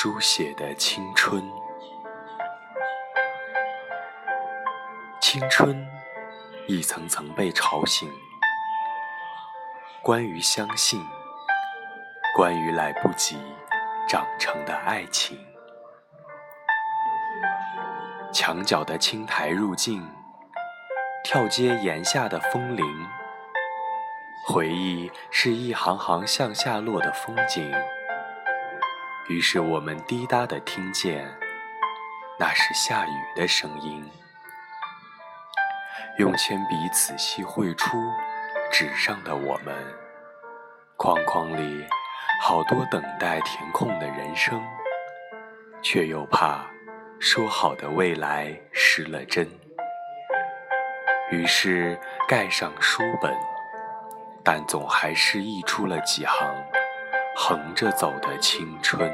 书写的青春，青春一层层被吵醒。关于相信，关于来不及长成的爱情，墙角的青苔入镜，跳阶檐下的风铃，回忆是一行行向下落的风景。于是我们滴答地听见，那是下雨的声音。用铅笔仔细绘出纸上的我们，框框里好多等待填空的人生，却又怕说好的未来失了真。于是盖上书本，但总还是溢出了几行。横着走的青春。